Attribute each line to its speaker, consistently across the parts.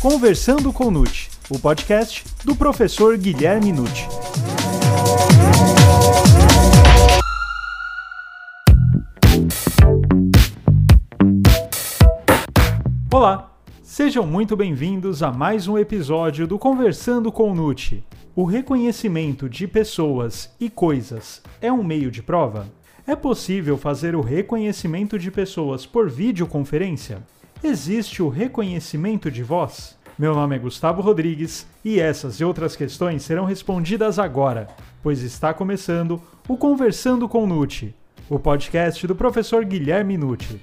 Speaker 1: Conversando com Nute, o podcast do professor Guilherme Nute. Olá, sejam muito bem-vindos a mais um episódio do Conversando com Nute. O reconhecimento de pessoas e coisas é um meio de prova? É possível fazer o reconhecimento de pessoas por videoconferência? Existe o reconhecimento de voz? Meu nome é Gustavo Rodrigues e essas e outras questões serão respondidas agora, pois está começando o Conversando com Nute, o podcast do professor Guilherme Nute.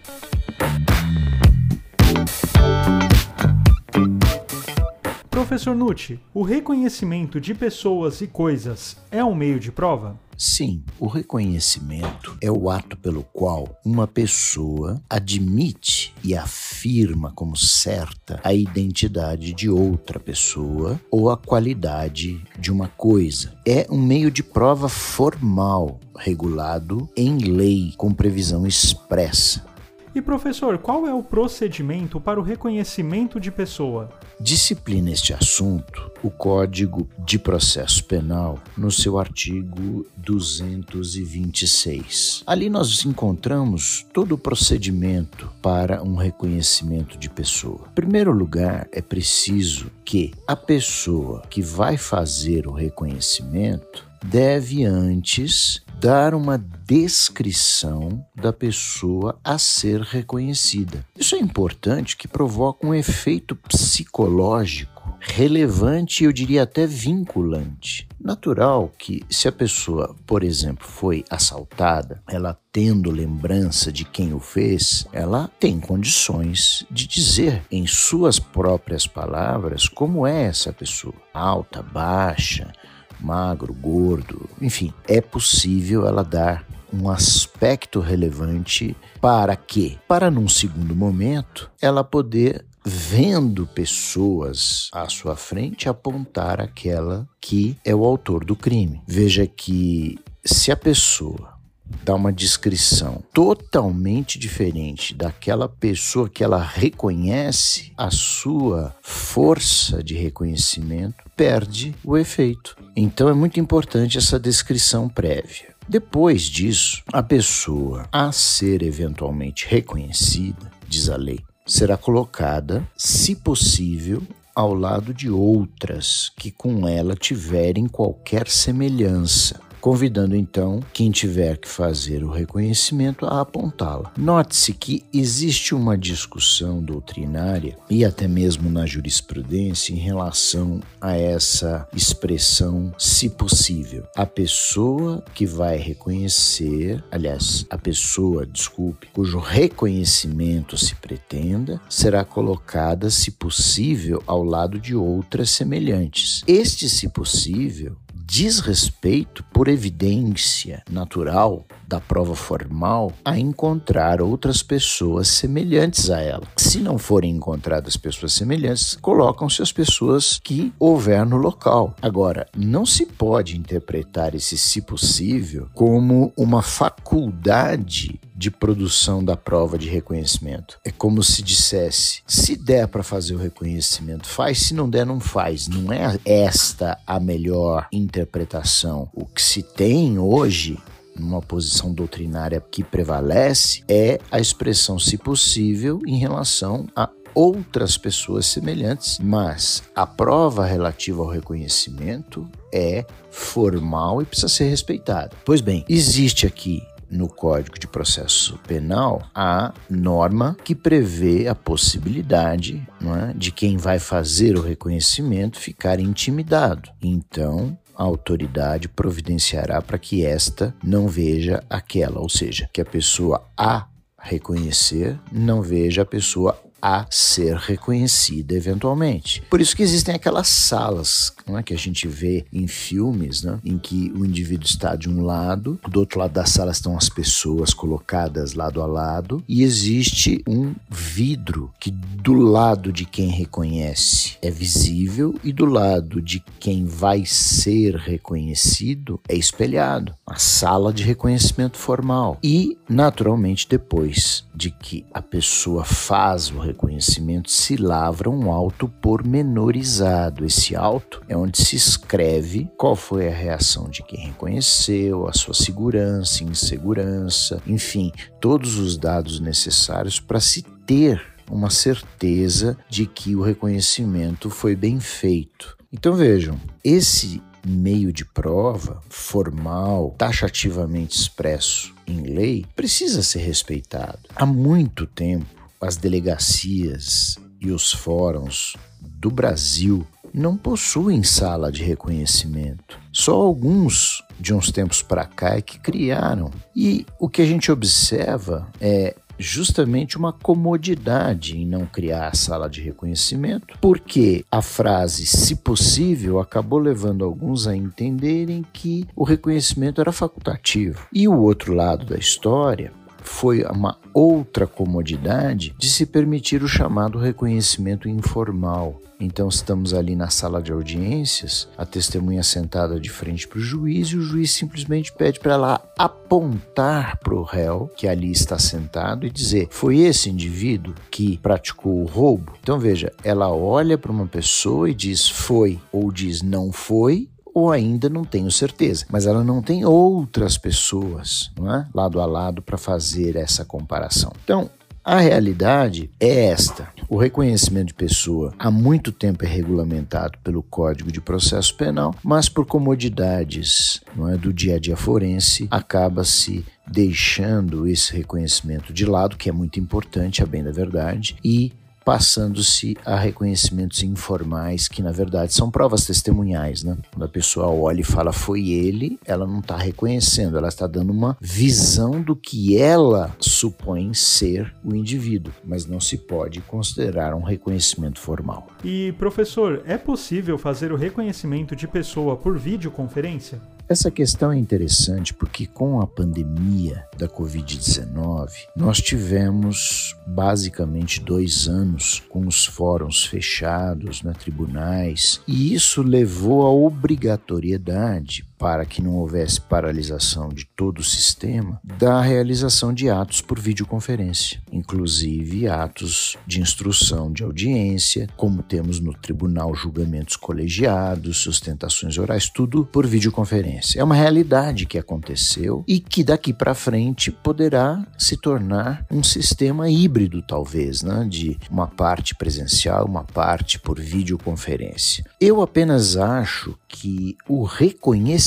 Speaker 1: Professor Nucci, o reconhecimento de pessoas e coisas é um meio de prova?
Speaker 2: Sim, o reconhecimento é o ato pelo qual uma pessoa admite e afirma como certa a identidade de outra pessoa ou a qualidade de uma coisa. É um meio de prova formal, regulado em lei, com previsão expressa.
Speaker 1: E professor, qual é o procedimento para o reconhecimento de pessoa?
Speaker 2: Disciplina este assunto o Código de Processo Penal no seu artigo 226. Ali nós encontramos todo o procedimento para um reconhecimento de pessoa. Em primeiro lugar, é preciso que a pessoa que vai fazer o reconhecimento deve antes dar uma descrição da pessoa a ser reconhecida. Isso é importante que provoca um efeito psicológico relevante e eu diria até vinculante. Natural que, se a pessoa, por exemplo, foi assaltada, ela tendo lembrança de quem o fez, ela tem condições de dizer em suas próprias palavras como é essa pessoa: alta, baixa, magro, gordo, enfim, é possível ela dar um aspecto relevante para que, para num segundo momento, ela poder vendo pessoas à sua frente apontar aquela que é o autor do crime. Veja que se a pessoa dá uma descrição totalmente diferente daquela pessoa que ela reconhece, a sua força de reconhecimento perde o efeito. Então é muito importante essa descrição prévia. Depois disso, a pessoa a ser eventualmente reconhecida, diz a lei, será colocada, se possível, ao lado de outras que com ela tiverem qualquer semelhança convidando então quem tiver que fazer o reconhecimento a apontá-la. Note-se que existe uma discussão doutrinária e até mesmo na jurisprudência em relação a essa expressão, se possível. A pessoa que vai reconhecer, aliás, a pessoa, desculpe, cujo reconhecimento se pretenda, será colocada, se possível, ao lado de outras semelhantes. Este, se possível, diz respeito, por evidência natural da prova formal, a encontrar outras pessoas semelhantes a ela. Se não forem encontradas pessoas semelhantes, colocam-se as pessoas que houver no local. Agora, não se pode interpretar esse se possível como uma faculdade de produção da prova de reconhecimento. É como se dissesse: se der para fazer o reconhecimento, faz, se não der, não faz. Não é esta a melhor interpretação. O que se tem hoje numa posição doutrinária que prevalece é a expressão, se possível, em relação a outras pessoas semelhantes, mas a prova relativa ao reconhecimento é formal e precisa ser respeitada. Pois bem, existe aqui no Código de Processo Penal a norma que prevê a possibilidade é, de quem vai fazer o reconhecimento ficar intimidado. Então, a autoridade providenciará para que esta não veja aquela, ou seja, que a pessoa a reconhecer não veja a pessoa a ser reconhecida eventualmente. Por isso que existem aquelas salas é, que a gente vê em filmes, né, em que o indivíduo está de um lado, do outro lado da sala estão as pessoas colocadas lado a lado, e existe um vidro que do lado de quem reconhece é visível e do lado de quem vai ser reconhecido é espelhado. A sala de reconhecimento formal. E, naturalmente, depois de que a pessoa faz o reconhecimento se lavra um auto pormenorizado. Esse auto é onde se escreve qual foi a reação de quem reconheceu, a sua segurança, insegurança, enfim, todos os dados necessários para se ter uma certeza de que o reconhecimento foi bem feito. Então vejam, esse meio de prova formal, taxativamente expresso em lei, precisa ser respeitado. Há muito tempo, as delegacias e os fóruns do Brasil não possuem sala de reconhecimento. Só alguns de uns tempos para cá é que criaram. E o que a gente observa é justamente uma comodidade em não criar a sala de reconhecimento, porque a frase se possível acabou levando alguns a entenderem que o reconhecimento era facultativo. E o outro lado da história foi uma outra comodidade de se permitir o chamado reconhecimento informal. Então estamos ali na sala de audiências, a testemunha sentada de frente para o juiz e o juiz simplesmente pede para ela apontar para o réu que ali está sentado e dizer: foi esse indivíduo que praticou o roubo? Então veja, ela olha para uma pessoa e diz foi ou diz não foi ou ainda não tenho certeza. Mas ela não tem outras pessoas, não é? lado a lado para fazer essa comparação. Então, a realidade é esta. O reconhecimento de pessoa há muito tempo é regulamentado pelo Código de Processo Penal, mas por comodidades não é, do dia a dia forense, acaba-se deixando esse reconhecimento de lado, que é muito importante, a bem da verdade, e passando-se a reconhecimentos informais, que na verdade são provas testemunhais, né? Quando a pessoa olha e fala foi ele, ela não está reconhecendo, ela está dando uma visão do que ela supõe ser o indivíduo, mas não se pode considerar um reconhecimento formal.
Speaker 1: E professor, é possível fazer o reconhecimento de pessoa por videoconferência?
Speaker 2: Essa questão é interessante porque com a pandemia da Covid-19, nós tivemos basicamente dois anos com os fóruns fechados, né, tribunais, e isso levou à obrigatoriedade para que não houvesse paralisação de todo o sistema, da realização de atos por videoconferência, inclusive atos de instrução de audiência, como temos no tribunal julgamentos colegiados, sustentações orais, tudo por videoconferência. É uma realidade que aconteceu e que daqui para frente poderá se tornar um sistema híbrido, talvez, né? de uma parte presencial, uma parte por videoconferência. Eu apenas acho que o reconhecimento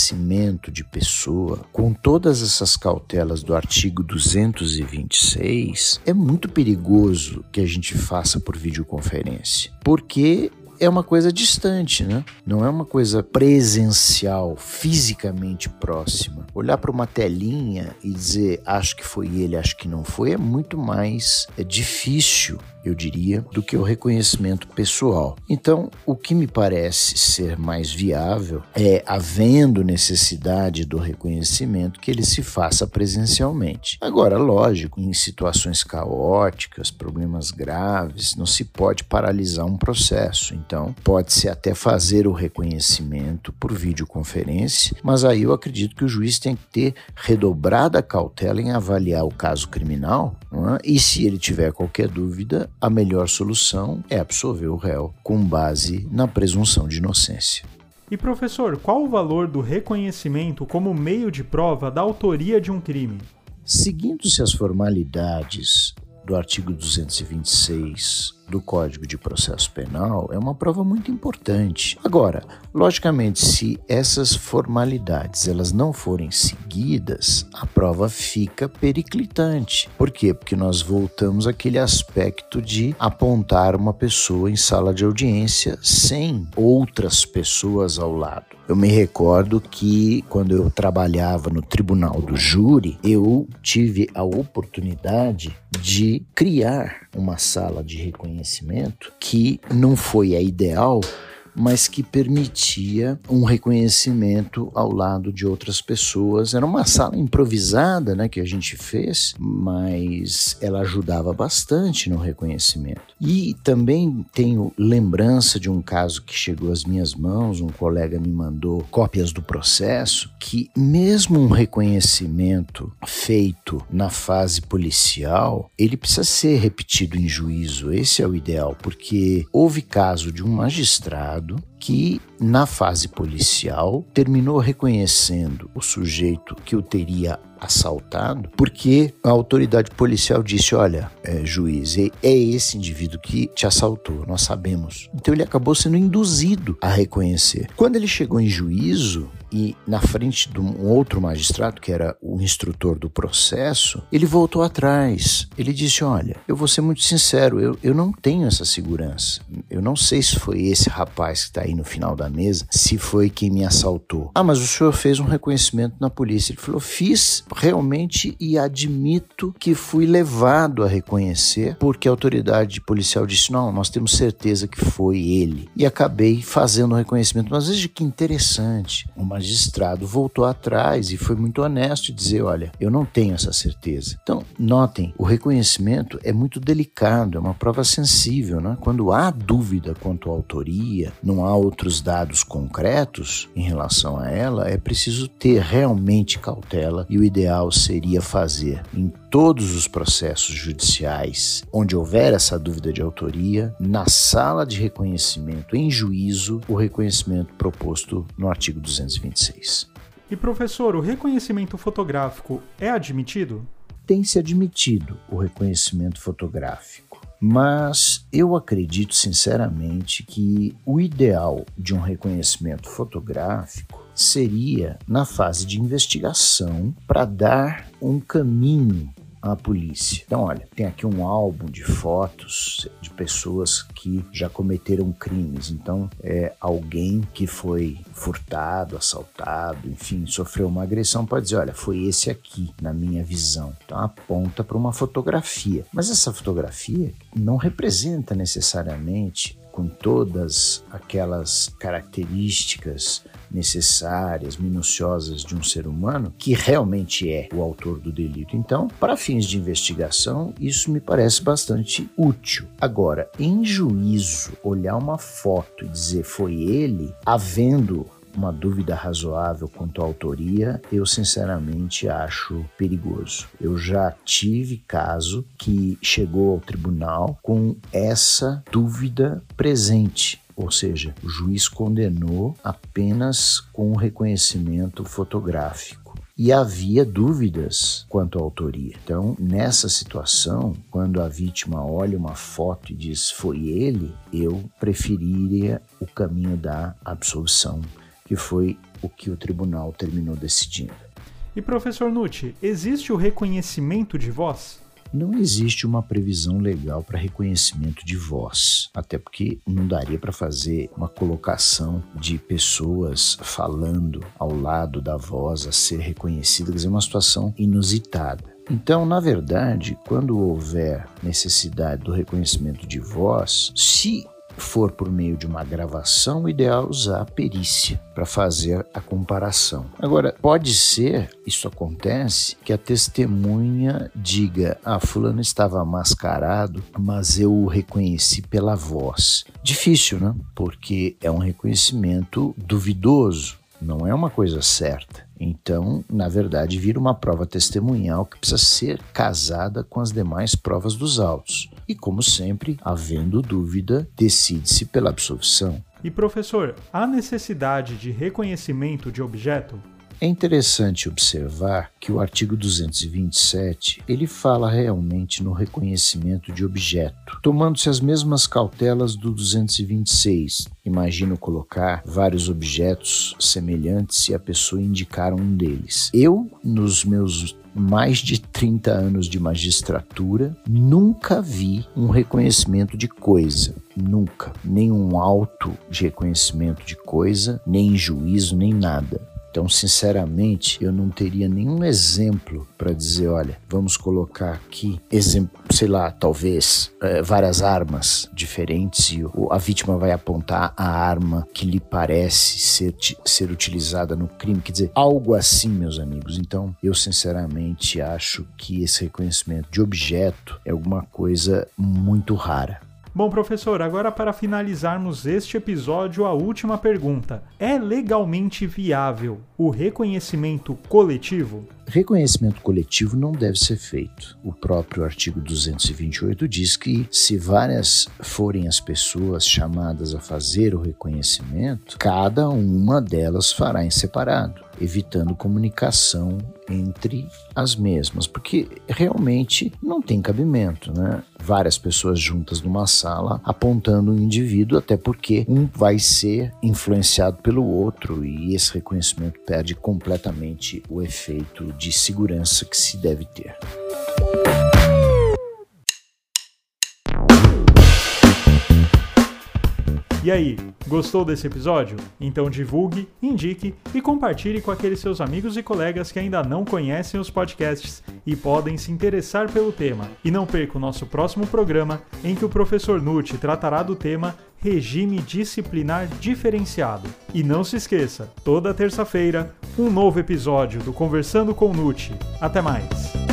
Speaker 2: de pessoa, com todas essas cautelas do artigo 226, é muito perigoso que a gente faça por videoconferência, porque é uma coisa distante, né? Não é uma coisa presencial, fisicamente próxima. Olhar para uma telinha e dizer acho que foi ele, acho que não foi, é muito mais é difícil, eu diria, do que o reconhecimento pessoal. Então, o que me parece ser mais viável é, havendo necessidade do reconhecimento, que ele se faça presencialmente. Agora, lógico, em situações caóticas, problemas graves, não se pode paralisar um processo. Então, pode-se até fazer o reconhecimento por videoconferência, mas aí eu acredito que o juiz tem que ter redobrada cautela em avaliar o caso criminal é? e, se ele tiver qualquer dúvida, a melhor solução é absolver o réu com base na presunção de inocência.
Speaker 1: E professor, qual o valor do reconhecimento como meio de prova da autoria de um crime?
Speaker 2: Seguindo-se as formalidades do artigo 226 do Código de Processo Penal é uma prova muito importante. Agora, logicamente, se essas formalidades elas não forem seguidas, a prova fica periclitante. Por quê? Porque nós voltamos àquele aspecto de apontar uma pessoa em sala de audiência sem outras pessoas ao lado. Eu me recordo que quando eu trabalhava no tribunal do júri, eu tive a oportunidade de criar uma sala de reconhecimento que não foi a ideal, mas que permitia um reconhecimento ao lado de outras pessoas. Era uma sala improvisada, né, que a gente fez, mas ela ajudava bastante no reconhecimento. E também tenho lembrança de um caso que chegou às minhas mãos, um colega me mandou cópias do processo, que mesmo um reconhecimento feito na fase policial, ele precisa ser repetido em juízo. Esse é o ideal, porque houve caso de um magistrado errado que, na fase policial, terminou reconhecendo o sujeito que o teria assaltado, porque a autoridade policial disse: Olha, é, juiz, é, é esse indivíduo que te assaltou, nós sabemos. Então ele acabou sendo induzido a reconhecer. Quando ele chegou em juízo, e na frente de um outro magistrado, que era o instrutor do processo, ele voltou atrás. Ele disse: Olha, eu vou ser muito sincero, eu, eu não tenho essa segurança. Eu não sei se foi esse rapaz que está no final da mesa, se foi quem me assaltou. Ah, mas o senhor fez um reconhecimento na polícia. Ele falou: Fiz realmente e admito que fui levado a reconhecer, porque a autoridade policial disse: Não, nós temos certeza que foi ele. E acabei fazendo o reconhecimento. Mas veja que interessante. Uma magistrado voltou atrás e foi muito honesto e dizer: olha, eu não tenho essa certeza. Então, notem, o reconhecimento é muito delicado, é uma prova sensível, né? Quando há dúvida quanto à autoria, não há outros dados concretos em relação a ela, é preciso ter realmente cautela e o ideal seria fazer em todos os processos judiciais onde houver essa dúvida de autoria, na sala de reconhecimento em juízo, o reconhecimento proposto no artigo 226.
Speaker 1: E professor, o reconhecimento fotográfico é admitido?
Speaker 2: Tem se admitido o reconhecimento fotográfico. Mas eu acredito sinceramente que o ideal de um reconhecimento fotográfico seria na fase de investigação para dar um caminho à polícia. Então, olha, tem aqui um álbum de fotos de pessoas que já cometeram crimes. Então, é alguém que foi furtado, assaltado, enfim, sofreu uma agressão, pode dizer, olha, foi esse aqui, na minha visão. Então, aponta para uma fotografia. Mas essa fotografia não representa necessariamente com todas aquelas características necessárias, minuciosas de um ser humano, que realmente é o autor do delito. Então, para fins de investigação, isso me parece bastante útil. Agora, em juízo, olhar uma foto e dizer foi ele, havendo uma dúvida razoável quanto à autoria, eu sinceramente acho perigoso. Eu já tive caso que chegou ao tribunal com essa dúvida presente. Ou seja, o juiz condenou apenas com o reconhecimento fotográfico e havia dúvidas quanto à autoria. Então, nessa situação, quando a vítima olha uma foto e diz foi ele, eu preferiria o caminho da absolução que foi o que o tribunal terminou decidindo.
Speaker 1: E professor Nucci, existe o reconhecimento de voz?
Speaker 2: Não existe uma previsão legal para reconhecimento de voz, até porque não daria para fazer uma colocação de pessoas falando ao lado da voz a ser reconhecida, quer dizer, uma situação inusitada. Então, na verdade, quando houver necessidade do reconhecimento de voz, se for por meio de uma gravação, o ideal é usar a perícia para fazer a comparação. Agora, pode ser, isso acontece, que a testemunha diga: Ah, Fulano estava mascarado, mas eu o reconheci pela voz. Difícil, né? Porque é um reconhecimento duvidoso, não é uma coisa certa. Então, na verdade, vira uma prova testemunhal que precisa ser casada com as demais provas dos autos. E, como sempre, havendo dúvida, decide-se pela absolvição.
Speaker 1: E, professor, há necessidade de reconhecimento de objeto?
Speaker 2: É interessante observar que o artigo 227 ele fala realmente no reconhecimento de objeto, tomando-se as mesmas cautelas do 226. Imagino colocar vários objetos semelhantes e a pessoa indicar um deles. Eu, nos meus mais de 30 anos de magistratura, nunca vi um reconhecimento de coisa. Nunca. Nem um auto de reconhecimento de coisa, nem juízo, nem nada. Então, sinceramente, eu não teria nenhum exemplo para dizer, olha, vamos colocar aqui, exemplo, sei lá, talvez é, várias armas diferentes e a vítima vai apontar a arma que lhe parece ser, ser utilizada no crime. Quer dizer, algo assim, meus amigos. Então, eu sinceramente acho que esse reconhecimento de objeto é alguma coisa muito rara.
Speaker 1: Bom, professor, agora para finalizarmos este episódio, a última pergunta: é legalmente viável o reconhecimento coletivo?
Speaker 2: Reconhecimento coletivo não deve ser feito. O próprio artigo 228 diz que, se várias forem as pessoas chamadas a fazer o reconhecimento, cada uma delas fará em separado evitando comunicação entre as mesmas, porque realmente não tem cabimento, né? Várias pessoas juntas numa sala apontando um indivíduo, até porque um vai ser influenciado pelo outro e esse reconhecimento perde completamente o efeito de segurança que se deve ter.
Speaker 1: E aí, gostou desse episódio? Então divulgue, indique e compartilhe com aqueles seus amigos e colegas que ainda não conhecem os podcasts e podem se interessar pelo tema. E não perca o nosso próximo programa, em que o professor Nutti tratará do tema Regime Disciplinar Diferenciado. E não se esqueça, toda terça-feira, um novo episódio do Conversando com Nutti. Até mais!